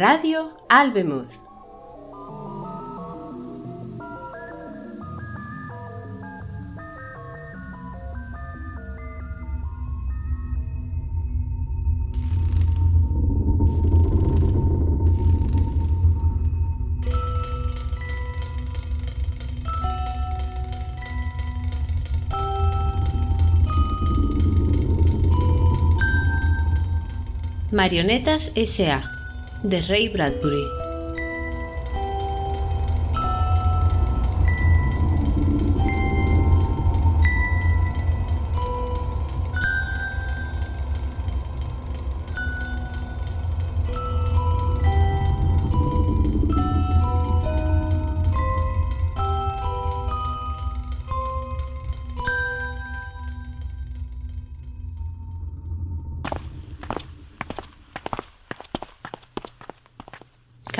Radio Albemuth. Marionetas S.A. de Ray Bradbury.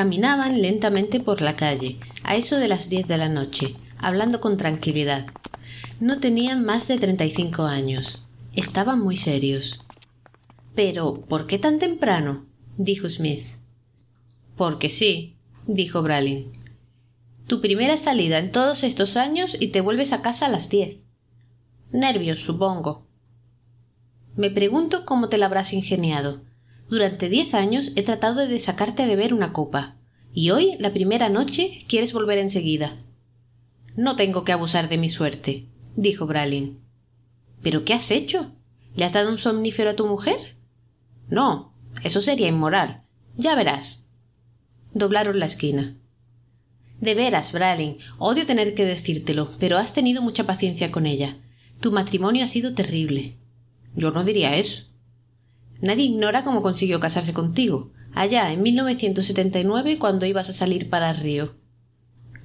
Caminaban lentamente por la calle, a eso de las diez de la noche, hablando con tranquilidad. No tenían más de treinta y cinco años. Estaban muy serios. Pero, ¿por qué tan temprano? dijo Smith. Porque sí, dijo Bralin. Tu primera salida en todos estos años y te vuelves a casa a las diez. Nervios, supongo. Me pregunto cómo te la habrás ingeniado. Durante diez años he tratado de sacarte a beber una copa. Y hoy, la primera noche, quieres volver enseguida. No tengo que abusar de mi suerte, dijo Bralin. ¿Pero qué has hecho? ¿Le has dado un somnífero a tu mujer? No, eso sería inmoral. Ya verás. Doblaron la esquina. De veras, Bralin, odio tener que decírtelo, pero has tenido mucha paciencia con ella. Tu matrimonio ha sido terrible. Yo no diría eso. Nadie ignora cómo consiguió casarse contigo, allá en 1979 cuando ibas a salir para Río.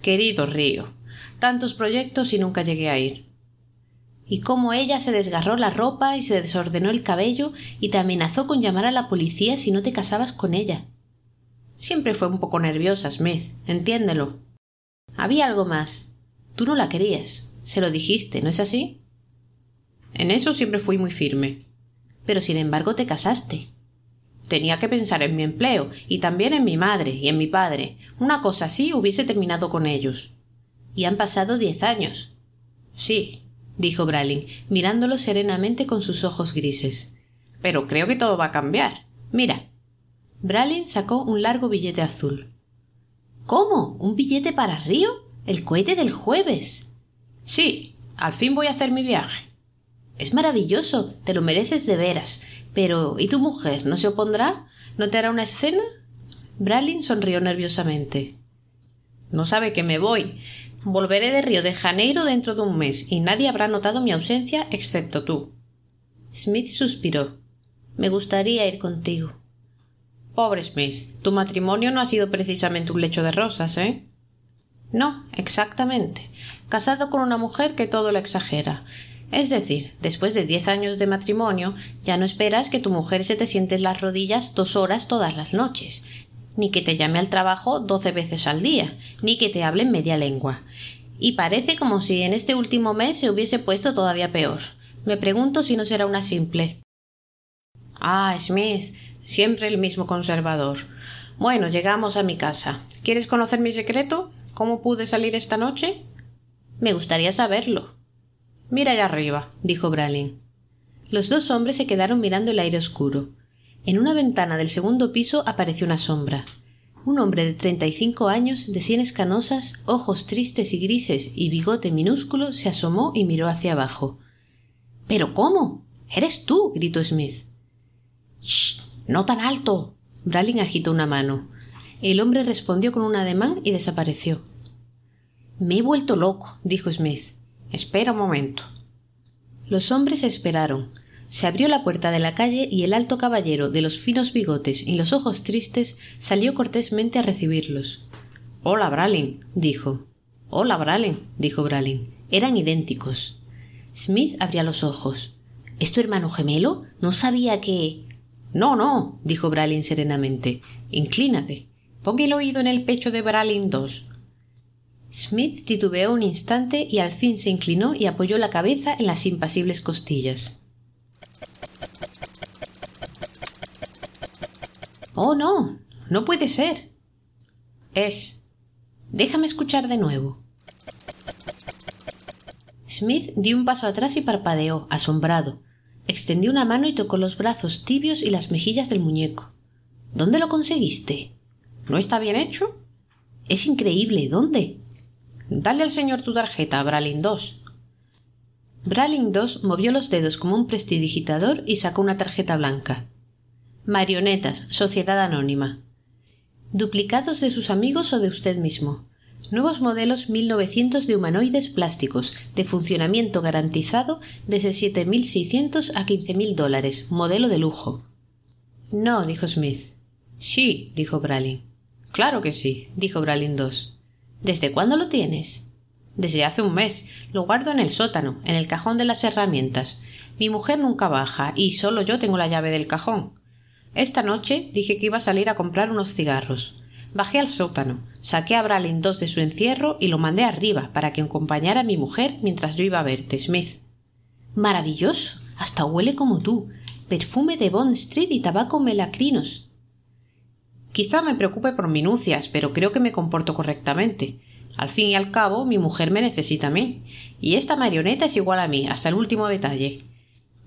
Querido Río, tantos proyectos y nunca llegué a ir. Y cómo ella se desgarró la ropa y se desordenó el cabello y te amenazó con llamar a la policía si no te casabas con ella. Siempre fue un poco nerviosa, Smith, entiéndelo. Había algo más. Tú no la querías. Se lo dijiste, ¿no es así? En eso siempre fui muy firme pero sin embargo te casaste. Tenía que pensar en mi empleo, y también en mi madre y en mi padre. Una cosa así hubiese terminado con ellos. Y han pasado diez años. Sí, dijo Bralin, mirándolo serenamente con sus ojos grises. Pero creo que todo va a cambiar. Mira. Bralin sacó un largo billete azul. ¿Cómo? ¿Un billete para Río? ¿El cohete del jueves? Sí, al fin voy a hacer mi viaje. Es maravilloso, te lo mereces de veras. Pero ¿y tu mujer? ¿No se opondrá? ¿No te hará una escena? Bralin sonrió nerviosamente. No sabe que me voy. Volveré de Río de Janeiro dentro de un mes y nadie habrá notado mi ausencia excepto tú. Smith suspiró. Me gustaría ir contigo. Pobre Smith, tu matrimonio no ha sido precisamente un lecho de rosas, ¿eh? No, exactamente. Casado con una mujer que todo lo exagera. Es decir, después de diez años de matrimonio, ya no esperas que tu mujer se te siente en las rodillas dos horas todas las noches, ni que te llame al trabajo doce veces al día, ni que te hable en media lengua. Y parece como si en este último mes se hubiese puesto todavía peor. Me pregunto si no será una simple. Ah, Smith, siempre el mismo conservador. Bueno, llegamos a mi casa. ¿Quieres conocer mi secreto? ¿Cómo pude salir esta noche? Me gustaría saberlo. Mira allá arriba, dijo Bralin. Los dos hombres se quedaron mirando el aire oscuro. En una ventana del segundo piso apareció una sombra. Un hombre de treinta y cinco años, de sienes canosas, ojos tristes y grises y bigote minúsculo, se asomó y miró hacia abajo. ¿Pero cómo? Eres tú. gritó Smith. Shh. no tan alto. Bralin agitó una mano. El hombre respondió con un ademán y desapareció. Me he vuelto loco, dijo Smith. Espera un momento. Los hombres esperaron. Se abrió la puerta de la calle y el alto caballero de los finos bigotes y los ojos tristes salió cortésmente a recibirlos. Hola, Bralin, dijo. Hola, Bralin, dijo Bralin. Eran idénticos. Smith abría los ojos. ¿Es tu hermano gemelo? No sabía que. No, no, dijo Bralin serenamente. Inclínate. Pon el oído en el pecho de Bralin II. Smith titubeó un instante y al fin se inclinó y apoyó la cabeza en las impasibles costillas. Oh, no. No puede ser. Es. Déjame escuchar de nuevo. Smith dio un paso atrás y parpadeó, asombrado. Extendió una mano y tocó los brazos tibios y las mejillas del muñeco. ¿Dónde lo conseguiste? ¿No está bien hecho? Es increíble. ¿Dónde? Dale al señor tu tarjeta, Bralin 2. Bralin 2 movió los dedos como un prestidigitador y sacó una tarjeta blanca. Marionetas, Sociedad Anónima. Duplicados de sus amigos o de usted mismo. Nuevos modelos 1900 de humanoides plásticos, de funcionamiento garantizado desde 7.600 a 15.000 dólares, modelo de lujo. No, dijo Smith. Sí, dijo Bralin. Claro que sí, dijo Bralin II. ¿Desde cuándo lo tienes? Desde hace un mes. Lo guardo en el sótano, en el cajón de las herramientas. Mi mujer nunca baja y solo yo tengo la llave del cajón. Esta noche dije que iba a salir a comprar unos cigarros. Bajé al sótano, saqué a Bralin II de su encierro y lo mandé arriba para que acompañara a mi mujer mientras yo iba a verte, Smith. Maravilloso. Hasta huele como tú. Perfume de Bond Street y tabaco melacrinos. Quizá me preocupe por minucias, pero creo que me comporto correctamente. Al fin y al cabo, mi mujer me necesita a mí. Y esta marioneta es igual a mí, hasta el último detalle.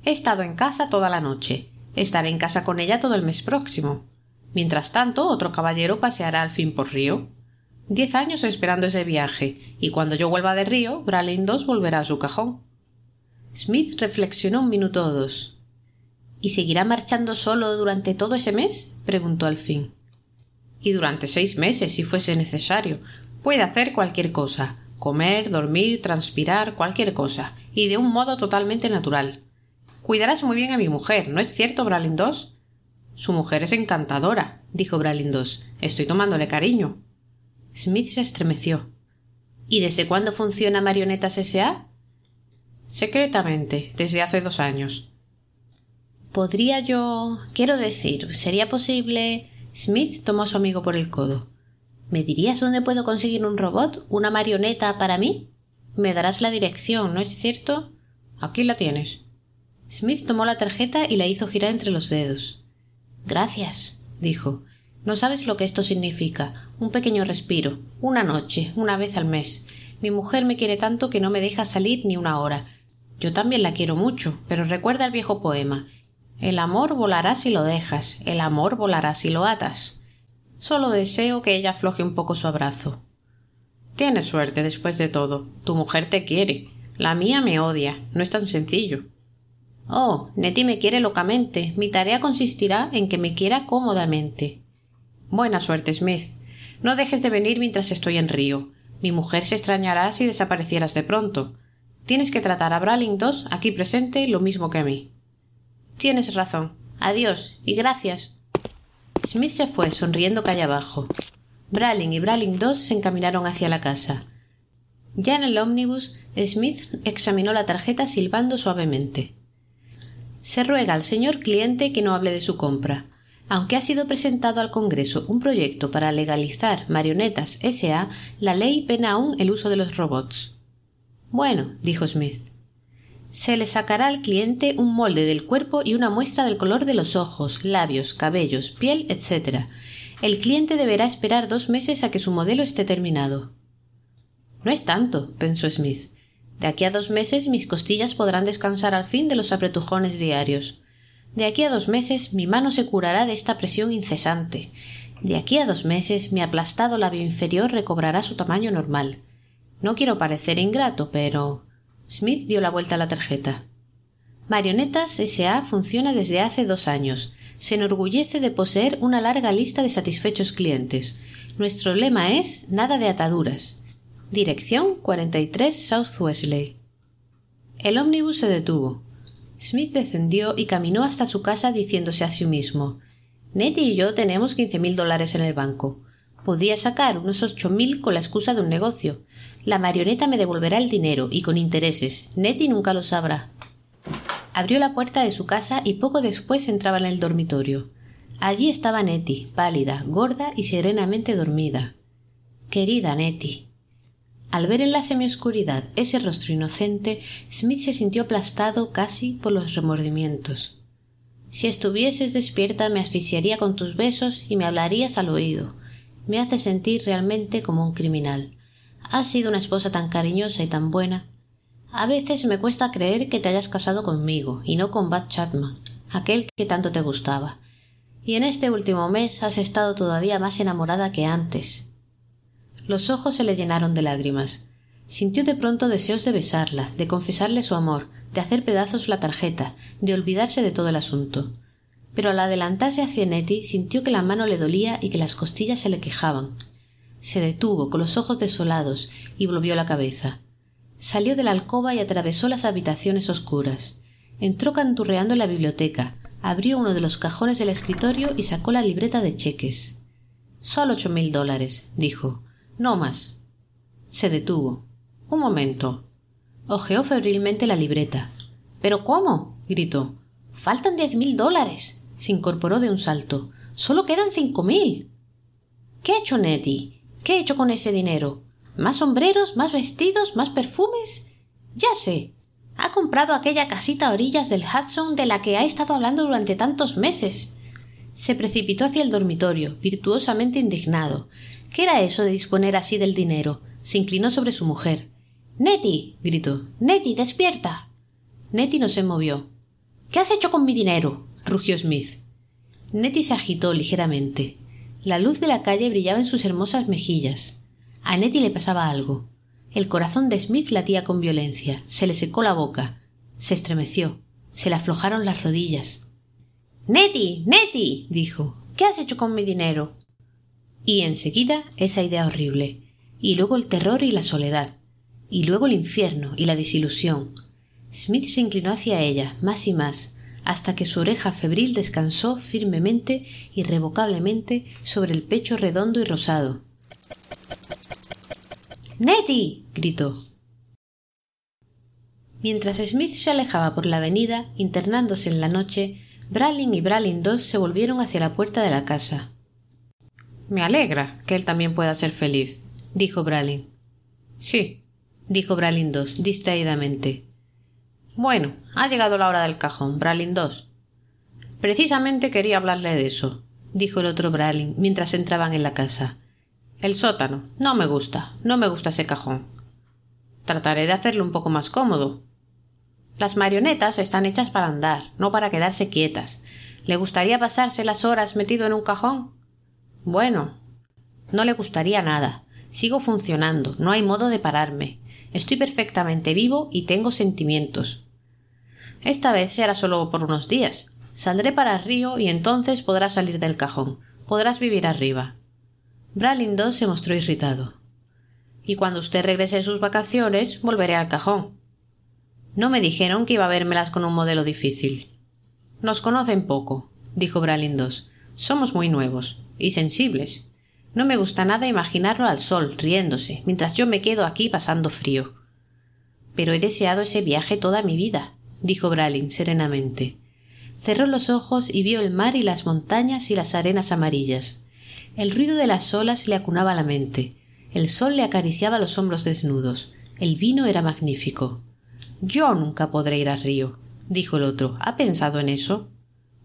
He estado en casa toda la noche. Estaré en casa con ella todo el mes próximo. Mientras tanto, otro caballero paseará al fin por Río. Diez años esperando ese viaje, y cuando yo vuelva de Río, Bralin II volverá a su cajón. Smith reflexionó un minuto o dos. ¿Y seguirá marchando solo durante todo ese mes? preguntó al fin. Y durante seis meses, si fuese necesario. Puede hacer cualquier cosa comer, dormir, transpirar, cualquier cosa, y de un modo totalmente natural. Cuidarás muy bien a mi mujer, ¿no es cierto, Bralin II? Su mujer es encantadora, dijo Bralin II. Estoy tomándole cariño. Smith se estremeció. ¿Y desde cuándo funciona Marionetas S.A.? Secretamente, desde hace dos años. ¿Podría yo. quiero decir, ¿sería posible. Smith tomó a su amigo por el codo. ¿Me dirías dónde puedo conseguir un robot, una marioneta para mí? Me darás la dirección, ¿no es cierto? Aquí la tienes. Smith tomó la tarjeta y la hizo girar entre los dedos. Gracias, dijo. No sabes lo que esto significa. Un pequeño respiro. Una noche, una vez al mes. Mi mujer me quiere tanto que no me deja salir ni una hora. Yo también la quiero mucho, pero recuerda el viejo poema. El amor volará si lo dejas, el amor volará si lo atas. Solo deseo que ella afloje un poco su abrazo. Tienes suerte después de todo. Tu mujer te quiere. La mía me odia. No es tan sencillo. Oh, Nettie me quiere locamente. Mi tarea consistirá en que me quiera cómodamente. Buena suerte, Smith. No dejes de venir mientras estoy en Río. Mi mujer se extrañará si desaparecieras de pronto. Tienes que tratar a Bralin II, aquí presente, lo mismo que a mí. Tienes razón. Adiós y gracias. Smith se fue, sonriendo calle abajo. Bralin y Bralin II se encaminaron hacia la casa. Ya en el ómnibus, Smith examinó la tarjeta silbando suavemente. Se ruega al señor cliente que no hable de su compra. Aunque ha sido presentado al Congreso un proyecto para legalizar Marionetas S.A., la ley pena aún el uso de los robots. Bueno, dijo Smith. Se le sacará al cliente un molde del cuerpo y una muestra del color de los ojos, labios, cabellos, piel, etc. El cliente deberá esperar dos meses a que su modelo esté terminado. No es tanto, pensó Smith. De aquí a dos meses mis costillas podrán descansar al fin de los apretujones diarios. De aquí a dos meses mi mano se curará de esta presión incesante. De aquí a dos meses mi aplastado labio inferior recobrará su tamaño normal. No quiero parecer ingrato, pero. Smith dio la vuelta a la tarjeta. Marionetas S.A. funciona desde hace dos años. Se enorgullece de poseer una larga lista de satisfechos clientes. Nuestro lema es nada de ataduras. Dirección 43 South Wesley. El ómnibus se detuvo. Smith descendió y caminó hasta su casa diciéndose a sí mismo Nettie y yo tenemos quince mil dólares en el banco. Podría sacar unos ocho mil con la excusa de un negocio. La marioneta me devolverá el dinero y con intereses. Nettie nunca lo sabrá. Abrió la puerta de su casa y poco después entraba en el dormitorio. Allí estaba Nettie, pálida, gorda y serenamente dormida. Querida Nettie. Al ver en la semioscuridad ese rostro inocente, Smith se sintió aplastado casi por los remordimientos. Si estuvieses despierta me asfixiaría con tus besos y me hablarías al oído. Me hace sentir realmente como un criminal. Has sido una esposa tan cariñosa y tan buena. A veces me cuesta creer que te hayas casado conmigo y no con Bud Chapman, aquel que tanto te gustaba. Y en este último mes has estado todavía más enamorada que antes. Los ojos se le llenaron de lágrimas. Sintió de pronto deseos de besarla, de confesarle su amor, de hacer pedazos la tarjeta, de olvidarse de todo el asunto. Pero al adelantarse hacia Nettie sintió que la mano le dolía y que las costillas se le quejaban. Se detuvo con los ojos desolados y volvió la cabeza. Salió de la alcoba y atravesó las habitaciones oscuras. Entró canturreando en la biblioteca, abrió uno de los cajones del escritorio y sacó la libreta de cheques. Solo ocho mil dólares, dijo. No más. Se detuvo. Un momento. Ojeó febrilmente la libreta. ¿Pero cómo? gritó. Faltan diez mil dólares. Se incorporó de un salto. Solo quedan cinco mil. ¿Qué ha hecho Nettie? ¿Qué ha hecho con ese dinero? ¿Más sombreros? ¿Más vestidos? ¿Más perfumes? Ya sé. Ha comprado aquella casita a orillas del Hudson de la que ha estado hablando durante tantos meses. Se precipitó hacia el dormitorio, virtuosamente indignado. ¿Qué era eso de disponer así del dinero? Se inclinó sobre su mujer. Nettie. gritó. Nettie, despierta. Nettie no se movió. ¿Qué has hecho con mi dinero? rugió Smith. Nettie se agitó ligeramente. La luz de la calle brillaba en sus hermosas mejillas. A Nettie le pasaba algo. El corazón de Smith latía con violencia. Se le secó la boca. Se estremeció. Se le aflojaron las rodillas. Nettie. Nettie. dijo. ¿Qué has hecho con mi dinero? Y enseguida esa idea horrible. Y luego el terror y la soledad y luego el infierno y la desilusión. Smith se inclinó hacia ella más y más, hasta que su oreja febril descansó firmemente, irrevocablemente, sobre el pecho redondo y rosado. Nettie. gritó. Mientras Smith se alejaba por la avenida, internándose en la noche, Bralin y Bralin II se volvieron hacia la puerta de la casa. Me alegra que él también pueda ser feliz, dijo Bralin. Sí, dijo Bralin II, distraídamente. Bueno, ha llegado la hora del cajón, Bralin II. Precisamente quería hablarle de eso, dijo el otro Bralin mientras entraban en la casa. El sótano. No me gusta. No me gusta ese cajón. Trataré de hacerlo un poco más cómodo. Las marionetas están hechas para andar, no para quedarse quietas. ¿Le gustaría pasarse las horas metido en un cajón? Bueno, no le gustaría nada. Sigo funcionando, no hay modo de pararme. Estoy perfectamente vivo y tengo sentimientos. Esta vez será solo por unos días. Saldré para el río y entonces podrás salir del cajón. Podrás vivir arriba. Bralindo se mostró irritado. Y cuando usted regrese de sus vacaciones, volveré al cajón. No me dijeron que iba a vérmelas con un modelo difícil. Nos conocen poco, dijo Bralindos. Somos muy nuevos y sensibles. No me gusta nada imaginarlo al sol, riéndose, mientras yo me quedo aquí pasando frío. Pero he deseado ese viaje toda mi vida, dijo Bralin serenamente. Cerró los ojos y vio el mar y las montañas y las arenas amarillas. El ruido de las olas le acunaba la mente. El sol le acariciaba los hombros desnudos. El vino era magnífico. Yo nunca podré ir al río, dijo el otro. ¿Ha pensado en eso?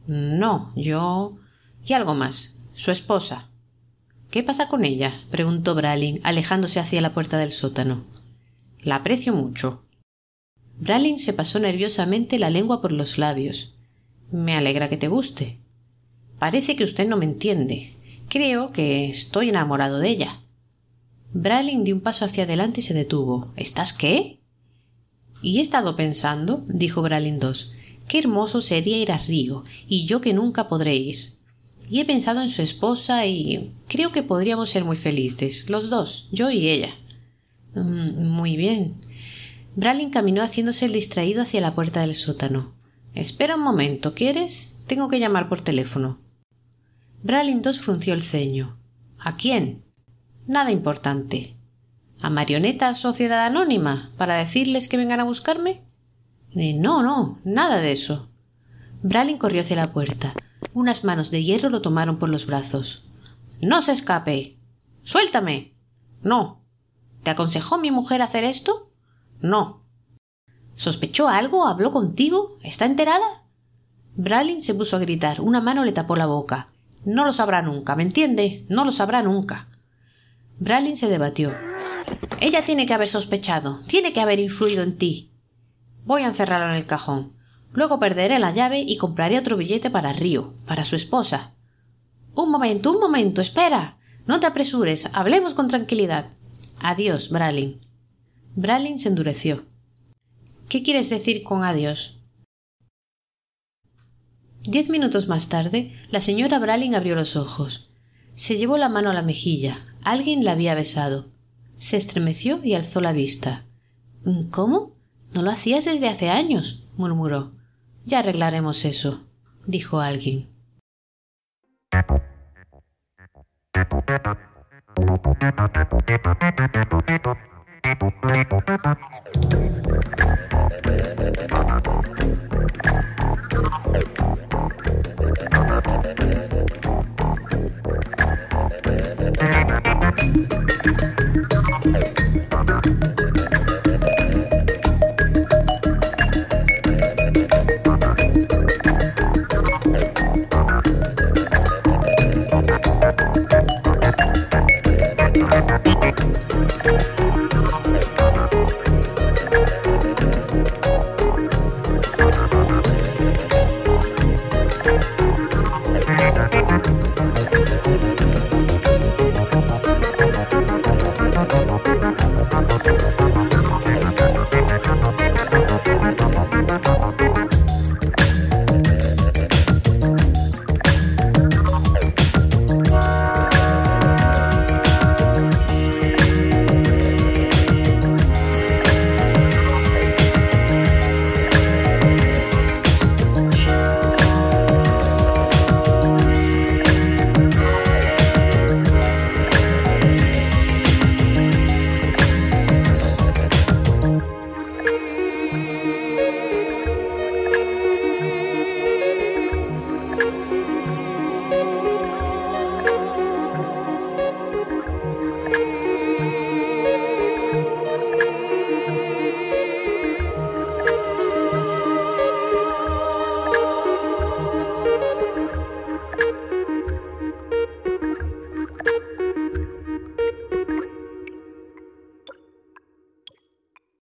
No, yo. y algo más. Su esposa. ¿Qué pasa con ella? preguntó Bralin, alejándose hacia la puerta del sótano. La aprecio mucho. Bralin se pasó nerviosamente la lengua por los labios. Me alegra que te guste. Parece que usted no me entiende. Creo que estoy enamorado de ella. Bralin dio un paso hacia adelante y se detuvo. ¿Estás qué? Y he estado pensando, dijo Bralin II, qué hermoso sería ir a Río, y yo que nunca podré ir y he pensado en su esposa y creo que podríamos ser muy felices, los dos, yo y ella. Mm, muy bien. Bralin caminó haciéndose el distraído hacia la puerta del sótano. Espera un momento, ¿quieres? Tengo que llamar por teléfono. Bralin dos frunció el ceño. ¿A quién? Nada importante. ¿A Marioneta Sociedad Anónima? ¿Para decirles que vengan a buscarme? Eh, no, no, nada de eso. Bralin corrió hacia la puerta. Unas manos de hierro lo tomaron por los brazos. No se escape. Suéltame. No. ¿Te aconsejó mi mujer hacer esto? No. ¿Sospechó algo? ¿Habló contigo? ¿Está enterada? Bralin se puso a gritar. Una mano le tapó la boca. No lo sabrá nunca, ¿me entiende? No lo sabrá nunca. Bralin se debatió. Ella tiene que haber sospechado, tiene que haber influido en ti. Voy a encerrarla en el cajón. Luego perderé la llave y compraré otro billete para Río, para su esposa. Un momento, un momento, espera. No te apresures, hablemos con tranquilidad. Adiós, Bralin. Bralin se endureció. ¿Qué quieres decir con adiós? Diez minutos más tarde, la señora Bralin abrió los ojos. Se llevó la mano a la mejilla. Alguien la había besado. Se estremeció y alzó la vista. ¿Cómo? No lo hacías desde hace años, murmuró. Ya arreglaremos eso, dijo alguien. Thank you.